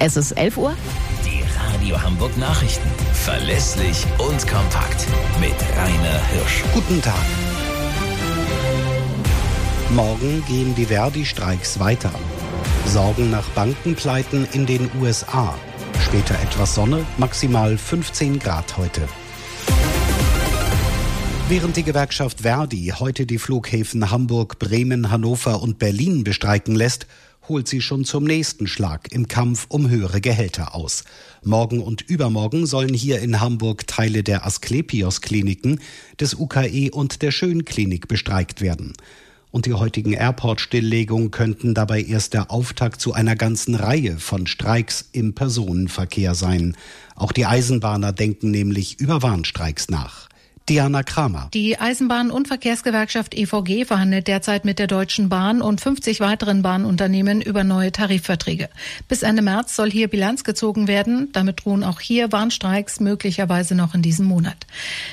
Es ist 11 Uhr. Die Radio Hamburg Nachrichten. Verlässlich und kompakt. Mit Rainer Hirsch. Guten Tag. Morgen gehen die Verdi-Streiks weiter. Sorgen nach Bankenpleiten in den USA. Später etwas Sonne, maximal 15 Grad heute. Während die Gewerkschaft Verdi heute die Flughäfen Hamburg, Bremen, Hannover und Berlin bestreiken lässt, holt sie schon zum nächsten Schlag im Kampf um höhere Gehälter aus. Morgen und übermorgen sollen hier in Hamburg Teile der Asklepios-Kliniken, des UKE und der Schönklinik bestreikt werden. Und die heutigen Airport-Stilllegungen könnten dabei erst der Auftakt zu einer ganzen Reihe von Streiks im Personenverkehr sein. Auch die Eisenbahner denken nämlich über Warnstreiks nach. Diana Kramer. Die Eisenbahn- und Verkehrsgewerkschaft EVG verhandelt derzeit mit der Deutschen Bahn und 50 weiteren Bahnunternehmen über neue Tarifverträge. Bis Ende März soll hier Bilanz gezogen werden. Damit drohen auch hier Warnstreiks möglicherweise noch in diesem Monat.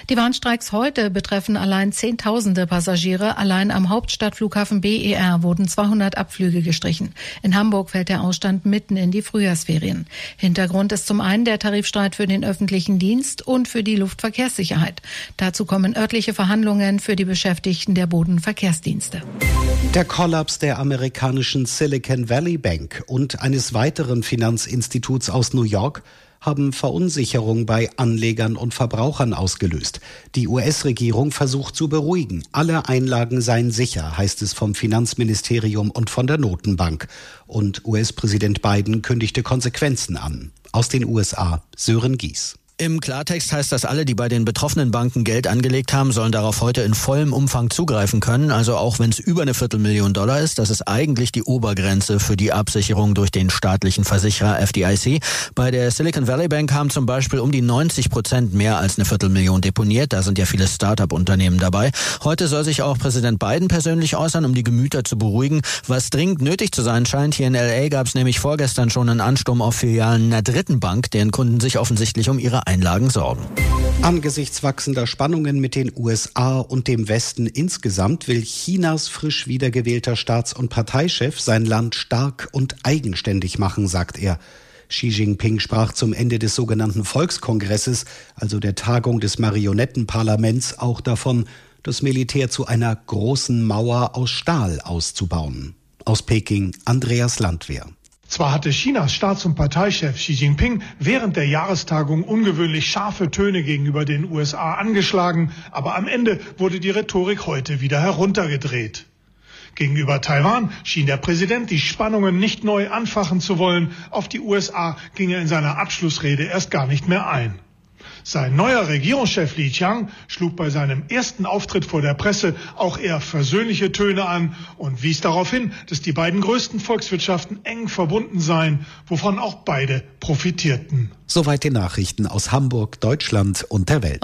Die Warnstreiks heute betreffen allein Zehntausende Passagiere. Allein am Hauptstadtflughafen BER wurden 200 Abflüge gestrichen. In Hamburg fällt der Ausstand mitten in die Frühjahrsferien. Hintergrund ist zum einen der Tarifstreit für den öffentlichen Dienst und für die Luftverkehrssicherheit. Dazu kommen örtliche Verhandlungen für die Beschäftigten der Bodenverkehrsdienste. Der Kollaps der amerikanischen Silicon Valley Bank und eines weiteren Finanzinstituts aus New York haben Verunsicherung bei Anlegern und Verbrauchern ausgelöst. Die US-Regierung versucht zu beruhigen. Alle Einlagen seien sicher, heißt es vom Finanzministerium und von der Notenbank. Und US-Präsident Biden kündigte Konsequenzen an. Aus den USA Sören Gies. Im Klartext heißt das, alle, die bei den betroffenen Banken Geld angelegt haben, sollen darauf heute in vollem Umfang zugreifen können. Also auch wenn es über eine Viertelmillion Dollar ist, das ist eigentlich die Obergrenze für die Absicherung durch den staatlichen Versicherer FDIC. Bei der Silicon Valley Bank haben zum Beispiel um die 90 Prozent mehr als eine Viertelmillion deponiert. Da sind ja viele Start-up-Unternehmen dabei. Heute soll sich auch Präsident Biden persönlich äußern, um die Gemüter zu beruhigen. Was dringend nötig zu sein scheint, hier in LA gab es nämlich vorgestern schon einen Ansturm auf Filialen einer dritten Bank, deren Kunden sich offensichtlich um ihre Einlagen sorgen. Angesichts wachsender Spannungen mit den USA und dem Westen insgesamt will Chinas frisch wiedergewählter Staats- und Parteichef sein Land stark und eigenständig machen, sagt er. Xi Jinping sprach zum Ende des sogenannten Volkskongresses, also der Tagung des Marionettenparlaments, auch davon, das Militär zu einer großen Mauer aus Stahl auszubauen. Aus Peking Andreas Landwehr. Zwar hatte Chinas Staats- und Parteichef Xi Jinping während der Jahrestagung ungewöhnlich scharfe Töne gegenüber den USA angeschlagen, aber am Ende wurde die Rhetorik heute wieder heruntergedreht. Gegenüber Taiwan schien der Präsident die Spannungen nicht neu anfachen zu wollen. Auf die USA ging er in seiner Abschlussrede erst gar nicht mehr ein. Sein neuer Regierungschef Li Qiang schlug bei seinem ersten Auftritt vor der Presse auch eher versöhnliche Töne an und wies darauf hin, dass die beiden größten Volkswirtschaften eng verbunden seien, wovon auch beide profitierten. Soweit die Nachrichten aus Hamburg, Deutschland und der Welt.